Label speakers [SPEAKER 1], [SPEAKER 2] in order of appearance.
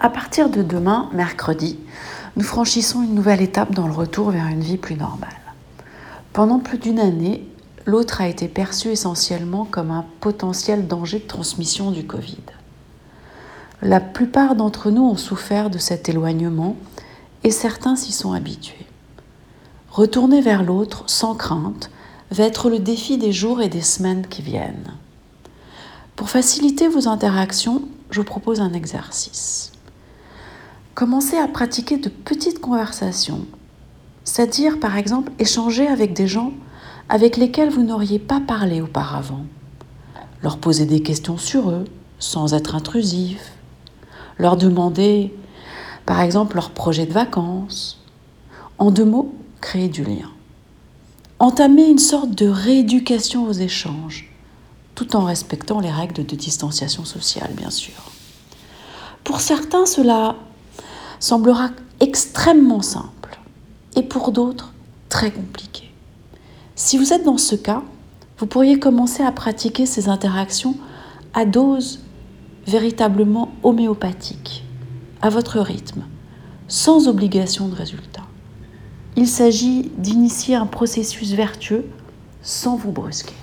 [SPEAKER 1] À partir de demain, mercredi, nous franchissons une nouvelle étape dans le retour vers une vie plus normale. Pendant plus d'une année, l'autre a été perçu essentiellement comme un potentiel danger de transmission du Covid. La plupart d'entre nous ont souffert de cet éloignement et certains s'y sont habitués. Retourner vers l'autre sans crainte va être le défi des jours et des semaines qui viennent. Pour faciliter vos interactions, je vous propose un exercice. Commencez à pratiquer de petites conversations, c'est-à-dire par exemple échanger avec des gens avec lesquels vous n'auriez pas parlé auparavant, leur poser des questions sur eux sans être intrusif, leur demander par exemple leur projet de vacances. En deux mots, créer du lien. Entamer une sorte de rééducation aux échanges, tout en respectant les règles de distanciation sociale, bien sûr. Pour certains, cela semblera extrêmement simple et pour d'autres très compliqué. Si vous êtes dans ce cas, vous pourriez commencer à pratiquer ces interactions à dose véritablement homéopathique, à votre rythme, sans obligation de résultat. Il s'agit d'initier un processus vertueux sans vous brusquer.